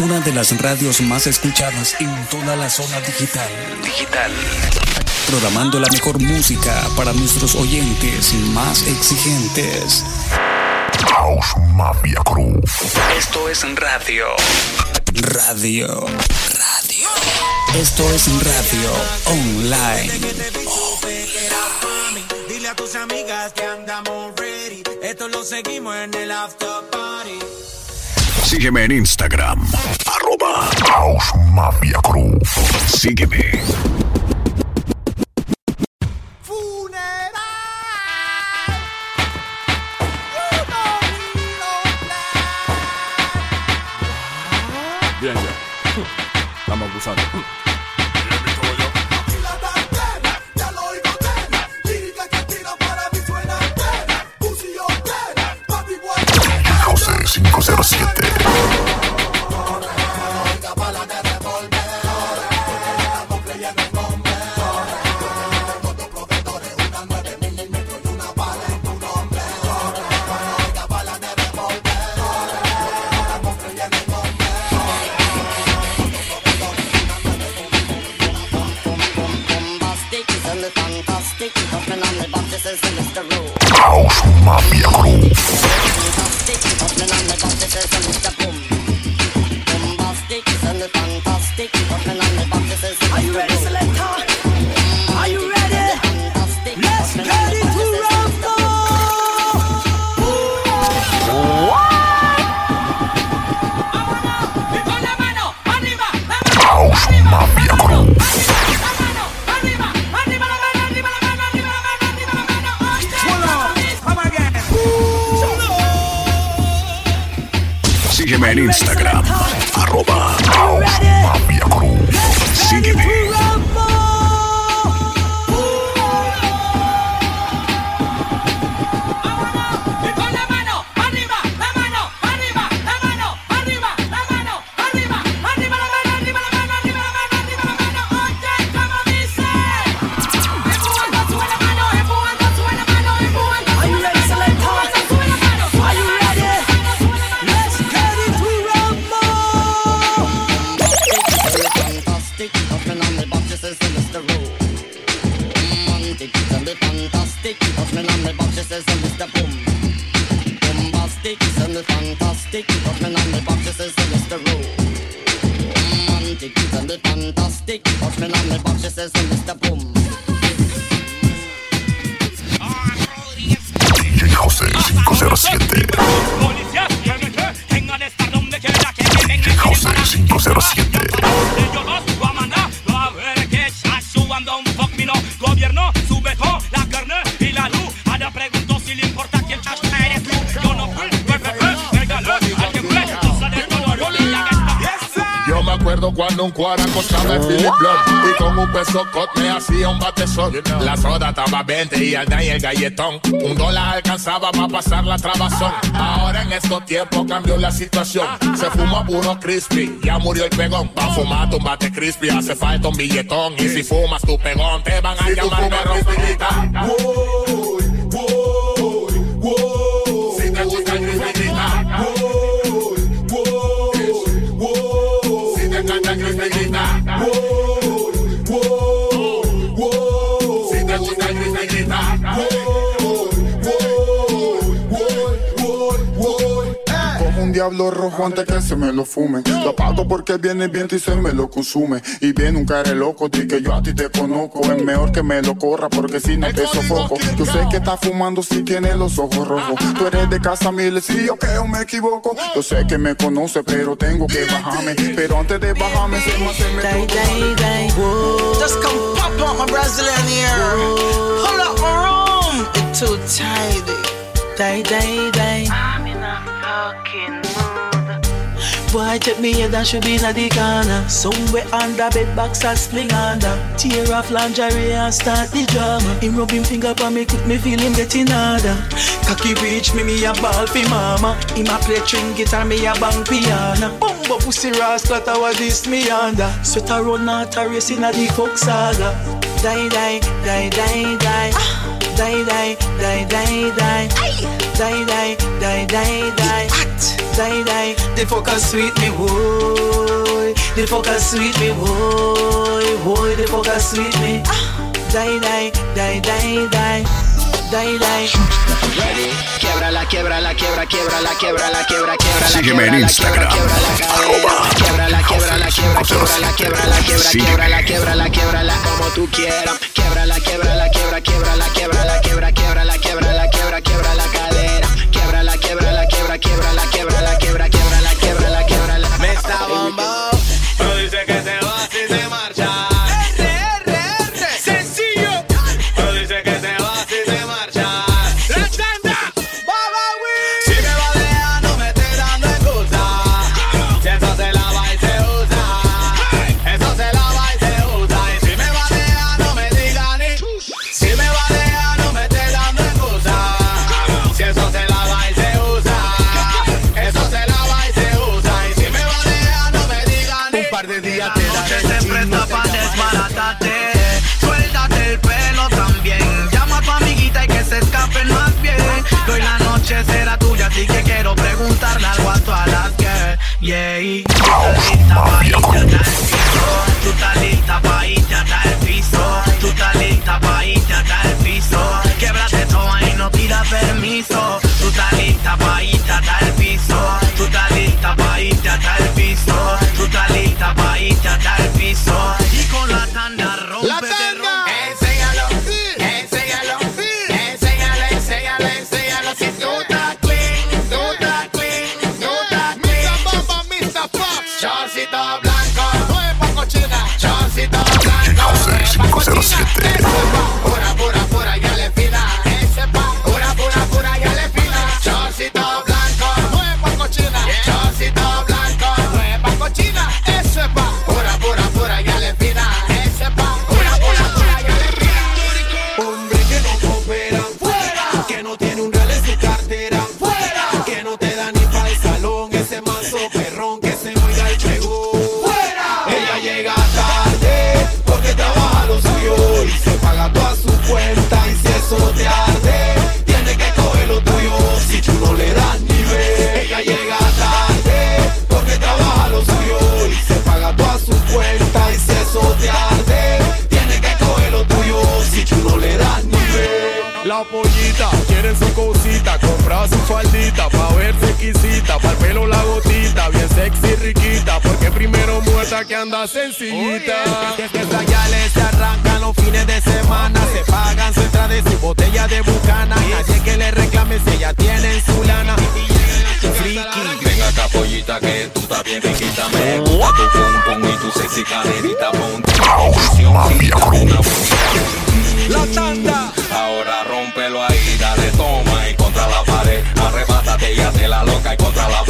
Una de las radios más escuchadas en toda la zona digital. Digital. Programando la mejor música para nuestros oyentes más exigentes. House Mafia Crew. Esto es radio. Radio. Radio. Esto es radio online. Dile a tus amigas que andamos ready. Esto lo seguimos en el after party. Sígueme en Instagram. Arroba. Sígueme. 507. Un cuara costaba el Philip Blood. Y con un peso cot me hacía un batezón La soda estaba 20 y el y el galletón. Un dólar alcanzaba para pasar la trabazón. Ahora en estos tiempos cambió la situación. Se fuma puro crispy, ya murió el pegón. Pa' fumar tu bate crispy hace falta un billetón. Y si fumas tu pegón te van a llamar perro diablo rojo antes que se me lo fume. Lo apago porque viene el viento y se me lo consume. Y viene un cara loco, di que yo a ti te conozco. Es mejor que me lo corra porque si no te sofoco. Yo sé que estás fumando si tienes los ojos rojos. Tú eres de casa miles y yo creo me equivoco. Yo sé que me conoce, pero tengo que bajarme. Pero antes de bajarme, se me hace me Day, day, day. Just come pop up my Brazilian ear. Pull up my room. It's too tidy. Day, day, day. I'm in a fucking boy take me head and should be in the corner. Somewhere under bed box and spling under. Tear off lingerie and start the drama. Him rub him finger on me, quick me feel him getting harder. Cocky reach me, me a ball fi mama. Him a play string guitar, me a bang piano. Bumbo pussy rascal, that was this me under. Sweat a run out a race inna the coke saga. Die die die die die. Ah. Die die die die die. Die die die die die. Die die. The fucker sweet me boy. The fucker sweet me boy. Boy the fucker sweet me. Die die die die die. Die die. Quiebra la quiebra la quiebra quiebra la quiebra la quiebra quiebra la Sígueme en Instagram. Arroba quiebra la quiebra la quiebra quiebra la quiebra la quiebra quiebra la quiebra la quiebra la como tú quieras quiebra la quiebra la quiebra quiebra la quiebra la quiebra quiebra la quiebra la quiebra quiebra la cadera quiebra la quiebra la quiebra quiebra la que anda sencillita. Estas yales se arrancan los fines de semana, se pagan su entrada y su botella de bucana. Nadie que le reclame si ella tiene en su lana. Friki. Venga acá pollita que tú estás bien riquita Me gusta tu pum pum y tu sexy caderita Ponte. La tanda. Ahora rómpelo ahí, dale toma y contra la pared Arrebátate y hazte la loca y contra la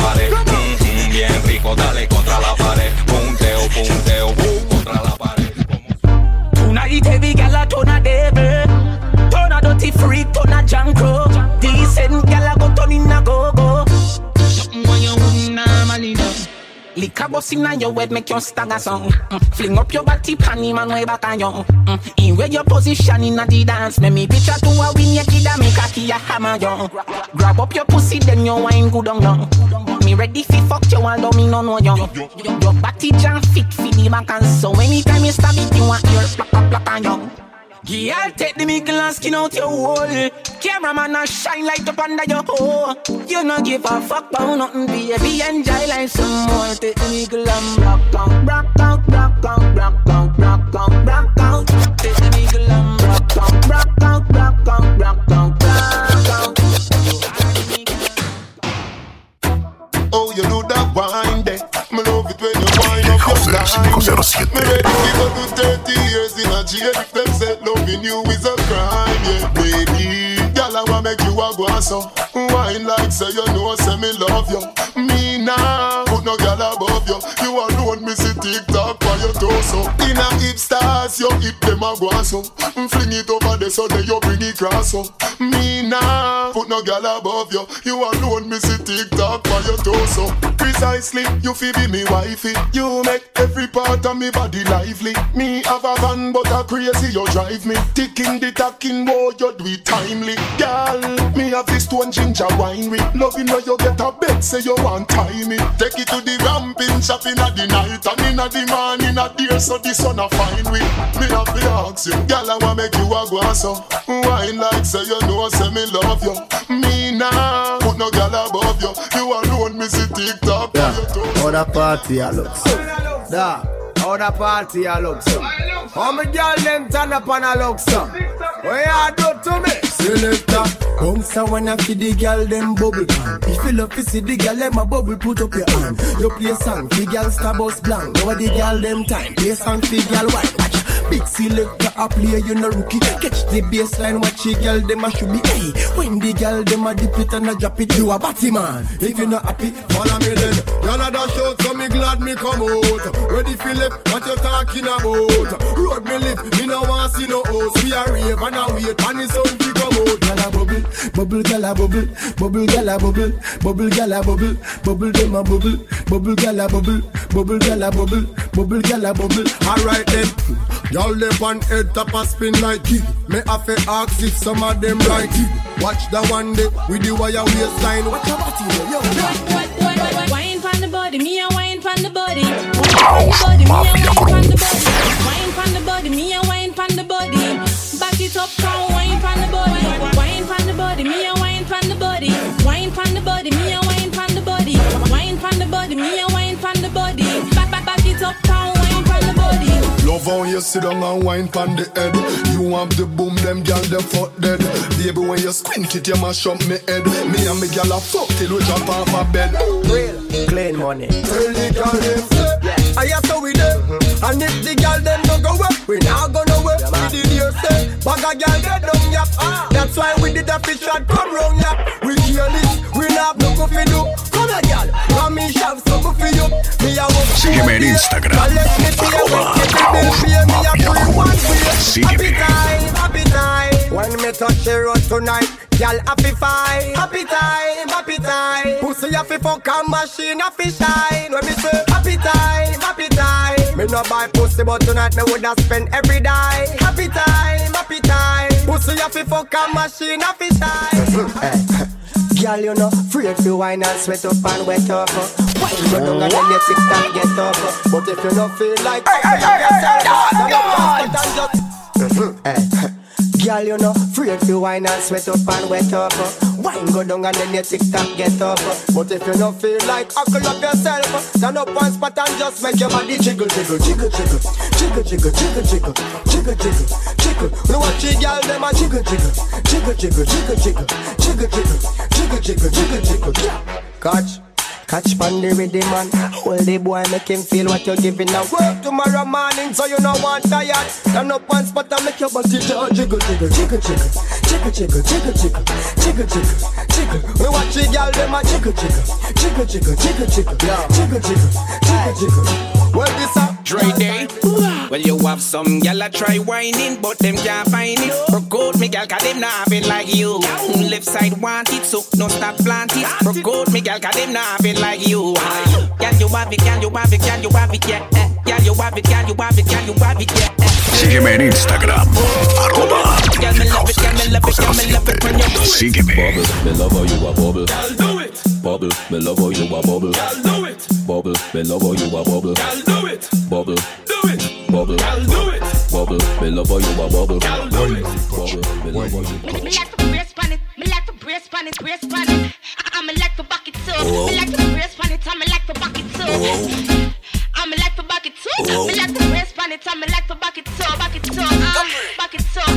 bust inna your head make you stagger song mm. Fling up your body pan him and way back on you mm. In where your position inna the dance Make me picture to a win your kid and make a key a hammer you Grab up your pussy then you wine good on you Me ready fi fuck you although me no know you Your body jam fit fi the back and so Anytime you stab it you want your plak plak plak on you Girl, take the mickle and skin out your hole. Cameraman a shine light up under your hole. You no give a fuck about nothing, baby. Enjoy life some more. Take the mickle and rock out, rock out, rock out, rock out, rock out, rock out. Take the mickle and rock out, rock out, rock out, rock out, rock out. Oh, you do that wine there. Me love it when you wind up your line. Me ready to go to 30 years in a jail if them say loving you is a crime, yeah, baby. I wanna make you a go so. Wine like say you know, say me love you. Me now, put no gal above you. You alone me see TikTok for your torso. In a hip stars, your hip them a go so. Mm, fling it over the so then you bring it cross. Me nah put no gal above you. You alone me see TikTok for your torso. Precisely, you feel be me wifey. You make every part of me body lively. Me have a van, but a crazy you drive me. Ticking the talking, boy, you do it timely. Girl, me have this stone ginger winery. Loving when you get a bed, say you want time me. Take it to the ramping shop in the night and in the morning a dear, so the sun a fine we. Me have to ask you, girl, I wanna make you a go so. Wine like say you know, say me love you. Me nah put no girl above you. You alone, me see TikTok. Yeah, the party I so. Da, how the party I look so. How me girl them turn up and I look so. What you do to me? Selector, come so when I see the girl them bubble pan. If you love to see the girl them a bubble, put up your hand. You play song, the girl star bus blank. Now the girl them time, play song, the girl white. Watch. Big selector a play, you no rookie. Catch the baseline, watch the girl them a should be. Hey, when the girl them a dip it and a drop it, you a batty man. If you not happy, follow me then. Y'all a dash out, so me glad me come out. Ready Philip, what you talking about? Road me live, me no want see no host. We a rave and a wait, and the sun to come out. Gyal a bubble, bubble, gyal a bubble, bubble, gyal a bubble, bubble, gyal a bubble, bubble them a bubble, bubble, gyal a bubble, bubble, gyal a bubble, bubble, gyal a bubble. Alright then. Y'all live on head top a spin like it. Me have to ask if some of them like it. Watch the one day with the wire waistline. Watch your body, yo. Wine pon the body, me a wine pon the body. Wine pon the body, me a wine pon the body. Wine pon the body, me a wine pon the body. Back it up, come wine pon the body. Wine pon the body, me a wine pon the body. Wine pon the body, me a wine pon the body. Wine pon the body, me a wine pon the body. Back back back it up, come wine pon the body. Love how you sit down and wine pon the head. You have the boom, them gal them fuck dead. Baby, when you squint it, you mash up me head. Me and me gal a fuck till we jump off my bed. Real, clean money. Tell the gal them say, I have to with them. And if the girl them don't go up, we not gonna work. We did hear say, bag a girl they don't yap. That's why we did a fish shot come round yap. We careless, we not no go fi do. Come here, girl, come me shove some for you. Me a walk. Sígueme en Instagram, arroba Sígueme. Happy time, when me touch the road tonight, girl happy fine. Happy time, happy time. Pussy happy fuck and machine happy shine. When me say happy time, happy time. Me no buy pussy, but tonight me woulda spend every day. Happy time, happy time. Pussy happy fuck and machine happy shine. Girl, you know, afraid to wine and sweat up and wet up. Wine go down and then you tick tock get up. But if you don't feel like hey, hey, hey, hey, hey, hey, Girl, you know, afraid to wine and sweat up and wet up. Wine go down and then you tick tock get up. But if you don't feel like huckle up yourself, stand up one spot and just make your body jiggle, jiggle, jiggle, jiggle, jiggle, jiggle, jiggle, jiggle, jiggle, jiggle, jiggle. You watch the girl them a jiggle, jiggle, jiggle, jiggle, jiggle, jiggle, jiggle, jiggle, jiggle, jiggle, jiggle, jiggle. Catch. Catch pan the rhythm man Hold the boy make him feel what you're giving now Work tomorrow morning so you know want tired Stand up one spot and make your body jiggle Jiggle, jiggle, jiggle, jiggle Jiggle, jiggle, jiggle, jiggle Jiggle, jiggle, jiggle We watch the girl them a jiggle, jiggle Jiggle, jiggle, jiggle, jiggle Jiggle, jiggle, jiggle, jiggle Well this a Dre day. Well, you have some gal a try whining, but them can't find it. Broke out me gal, cause them not have it like you. Left side want it, so no stop plant it. Broke out me gal, cause them not have it like you. Gal, you have it, gal, you have it, gal, you have it, yeah. eh. Gal, you have it, gal, you have it, gal, you have it, yeah. eh. Sígueme en Instagram, arroba. Sígueme. Bubble, me love how you a bubble. Girl, do it. Bubble, me love how you a bubble. Girl, do it. Bubble, me love how you a bubble. Girl, do it. Bubble, Do it. bubble, Girl, do it. bubble, me love how you a bubble. Girl, do it. Bubble, me love how you Me, me like to brace pan it, me like to brace pan it, brace pan it. I'm a like to back it too. Me like to brace pan it, I'm a like to back it too. I'm a like to back it too. Me like to brace pan it, I'm a like to back it too, back it too, uh, back it too,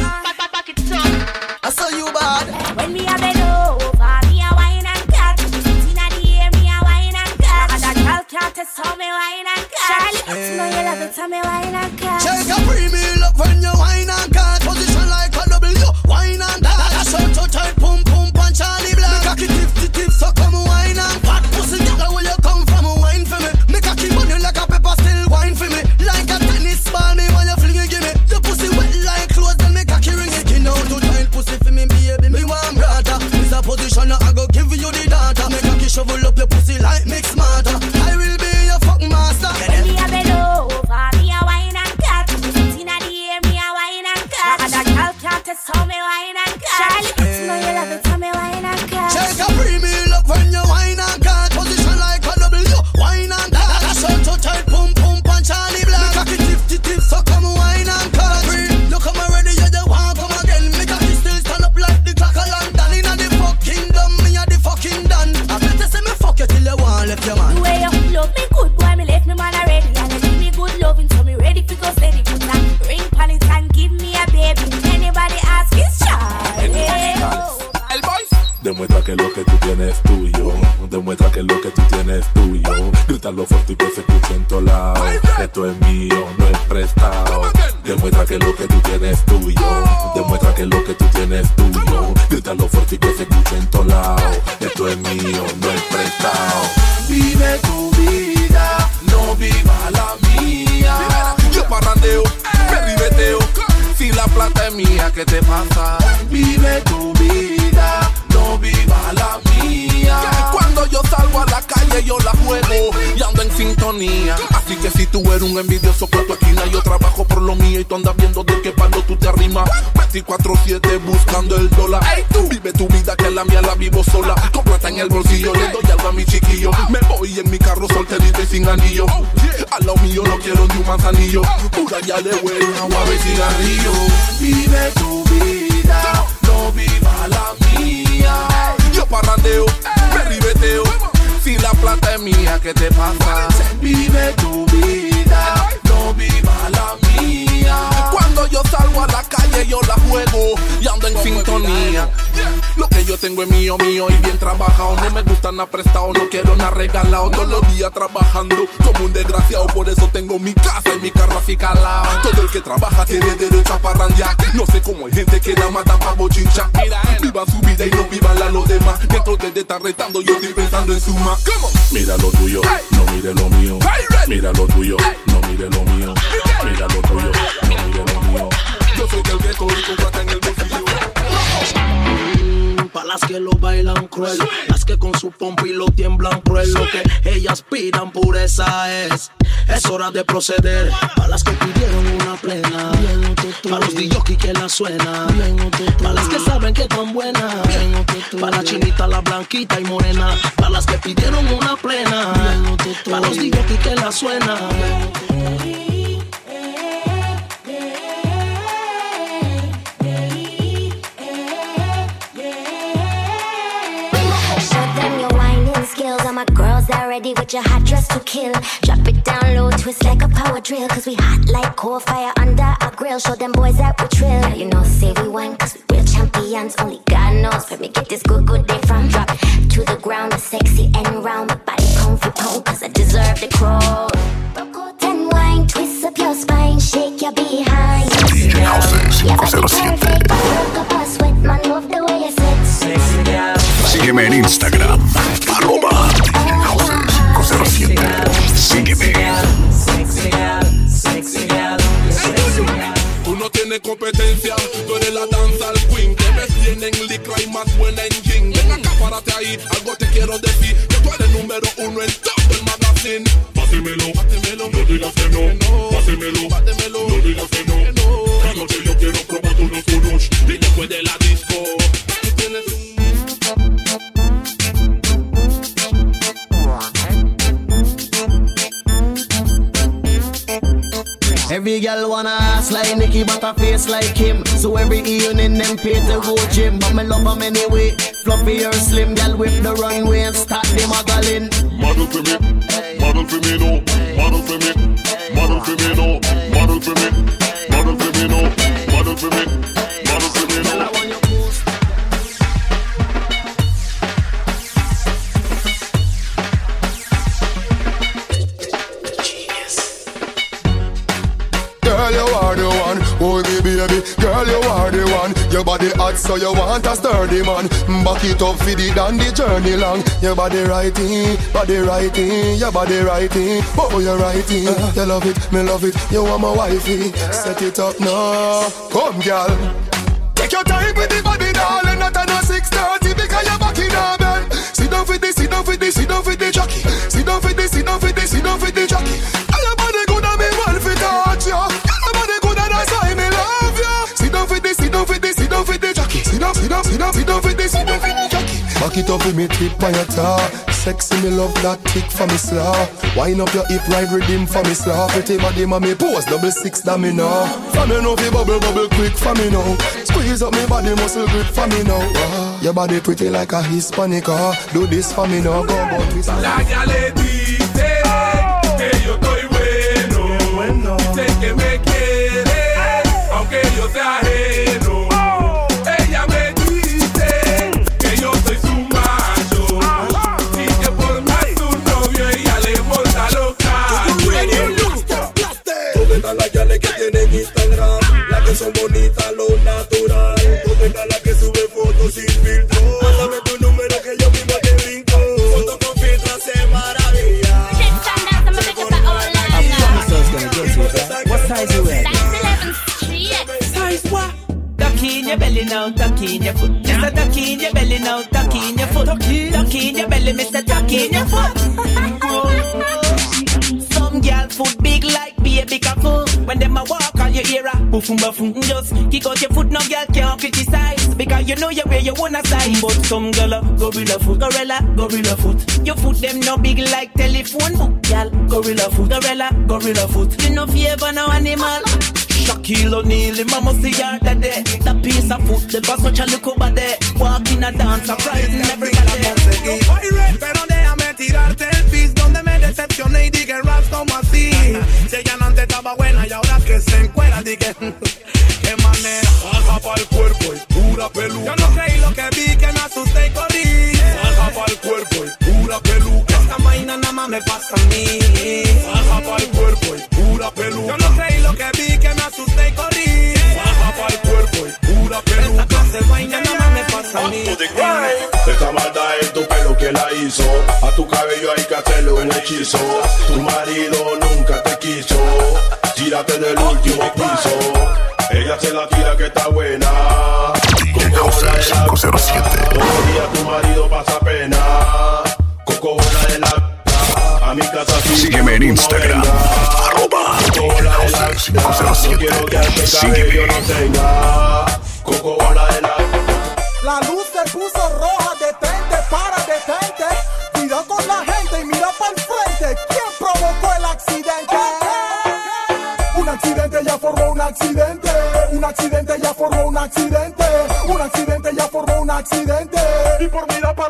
que te pasa calle, yo la juego y ando en sintonía. Así que si tú eres un envidioso por tu esquina, yo trabajo por lo mío y tú andas viendo de qué palo tú te arrimas. 24-7 buscando el dólar. Tú vive tu vida que la mía la vivo sola. Con plata en el bolsillo, le doy algo a mi chiquillo. Me voy en mi carro solterito y sin anillo. A lo mío no quiero ni un manzanillo. Pura ya le huele agua de cigarrillo. Vive tu vida, no viva la mía. Yo parrandeo, me ribeteo. Si la plata es mía, ¿qué te pasa? Vive tu vida, yo tengo es mío, mío y bien trabajado. No me gusta nada prestado, no quiero nada regalado. Todos los días trabajando como un desgraciado. Por eso tengo mi casa y mi carro así calado. Todo el que trabaja tiene derecho a parrandear. No sé cómo hay gente que la mata pa' bochincha. Viva su vida y no vivan la los demás. Mientras ustedes están retando, yo estoy pensando en suma. Mira lo tuyo, no mire lo mío. Mira lo tuyo, no mire lo mío. Mira lo tuyo, no mire lo mío. Yo soy del ghetto y en el bolsillo. Pa' las que lo bailan cruel, las que con su pompa y lo tiemblan cruel, lo que ellas pidan pureza es. Es hora de proceder. Pa' las que pidieron una plena, pa' los DJs que la suena, pa' las que saben que tan buena, pa' la chinita, la blanquita y morena, pa' las que pidieron una plena, pa' los DJs que la suena. All my girls are ready with your hot dress to kill. Drop it down low, twist like a power drill. Cause we hot like coal fire under our grill. Show them boys that we trill. Now you know, say we won, cause we real champions. Only God knows where me get this good, good day from. Drop to the ground, sexy and round. My body comfy pound, cause I deserve the crown. Rock out and wine, twist up your spine, shake your behind. DJ House 507. perfect, but work up a sweat, man, love the way you sit. Sexy girl. Sígueme en Instagram, arroba DJ House 507. Sígueme. Tú no tienes competencia, tú eres la danza al queen. Te ves bien en licra y más buena en jean. Ven acá, párate ahí, algo te quiero decir. Them pay to go gym. But me love 'em anyway. Fluffy or slim, girl whip the runway and start the modeling. Model for me, model for me, no. Model so you want a sturdy man. Back it up for the the journey long. Your body righty, body righty, your body righty. Oh, you righty. You love it, me love it. You want my wifey. Set it up now. Come, girl. Take your time with the body, darling. Not on a 630 because you're back in bed. Sit down for this, sit down for this, sit down for the jockey. Sit down for this, sit down for this, sit down for the jockey. Down, sit down, sit down, sit down for this, down for the jockey. Back it up with me tip on your top. Sexy me love that tick for me slaw. Wind up your hip right rhythm for me slaw. Pretty body mommy pose double six that me know. For me know fi bubble bubble quick for me now. Squeeze up me body muscle grip for me now. Ah, your body pretty like a Hispanic. Ah, do this for me now. Go go twist. La ya le Size what? Tuck in your belly now, tuck in your foot. Mr. Tuck in your belly now, tuck in your foot. Tuck in your belly, Mr. Tuck in your foot. Some girl foot big like baby cockle. When them a walk on your ear, boofum boofum. Just kick out your foot, no girl can't criticize because you know you where you wanna size. But some girl a gorilla foot, gorilla, gorilla foot. Your foot them no big like telephone book, girl. Gorilla foot, gorilla, gorilla foot. You know favor no animal. Shaquille O'Neal, mama see her that day. That piece of foot, the boss such a look over there. Walk in a dance, surprising everybody. Pero déjame tirarte el pis donde me decepcioné y dije raps como así. Si ella no antes estaba buena y ahora que se encuera, dije qué manera. Baja pa'l cuerpo y pura peluca. Yo no creí lo que vi, que me asusté y corrí. Baja pa'l cuerpo y pura peluca. Esta vaina nada más me pasa a mí. Baja pa'l cuerpo A tu cabello hay que hacerle un hechizo. Tu marido nunca te quiso. Tírate del último piso. Ella se la tira que está buena. Coco bola de la 507. Todos los días tu marido pasa pena. Coco bola de la a mi casa sí, Sígueme en Instagram, arroba Coco bola de la No quiero que este cabello no tenga. Coco bola de la La luz se puso Un accidente ya formó un accidente. Un accidente ya formó un accidente. Un accidente ya formó un accidente. Y por mirar para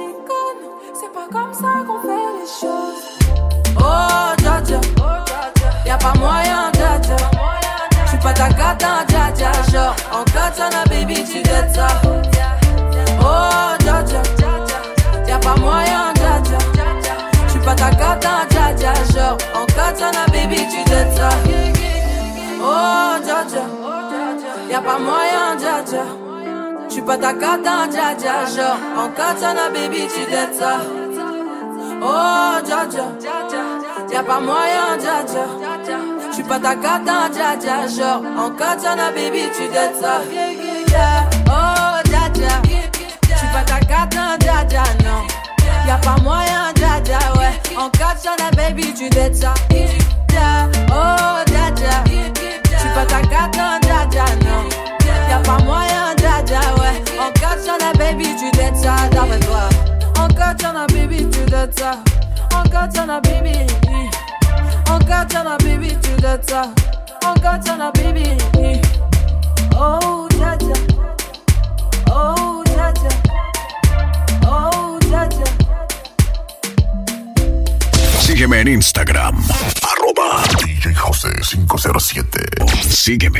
pas comme ça qu'on fait les choses. Oh, dja dja, y'a pas moyen, dja dja. J'suis pas ta cata, dja dja. Genre, en katana, baby, tu dettes ça. Oh, dja dja, y'a pas moyen, dja dja. J'suis pas ta cata, dja dja. Genre, en katana, baby, tu dettes ça. Oh, dja dja. Y'a pas moyen, dja dja. J'suis pas ta cata, dja dja, genre. En katana, baby, tu dettes ça. Oh, dja dja. Y'a pas moyen, dja dja. J'suis pas ta cata, dja dja, genre. En katana, baby, tu dettes ça. Oh, dja dja. J'suis pas ta cata, dja dja, non. Y'a pas moyen, dja dja, ouais. En katana, baby, tu dettes ça. Oh, dja dja. J'suis pas ta cata, dja dja, non. Y'a pas baby, tu ça d'après baby, tu ça. Encore baby. Encore t'en baby, tu ça. Encore t'en baby. Oh, Oh, Oh, Sígueme en Instagram. Arroba DJ José 507. Sígueme.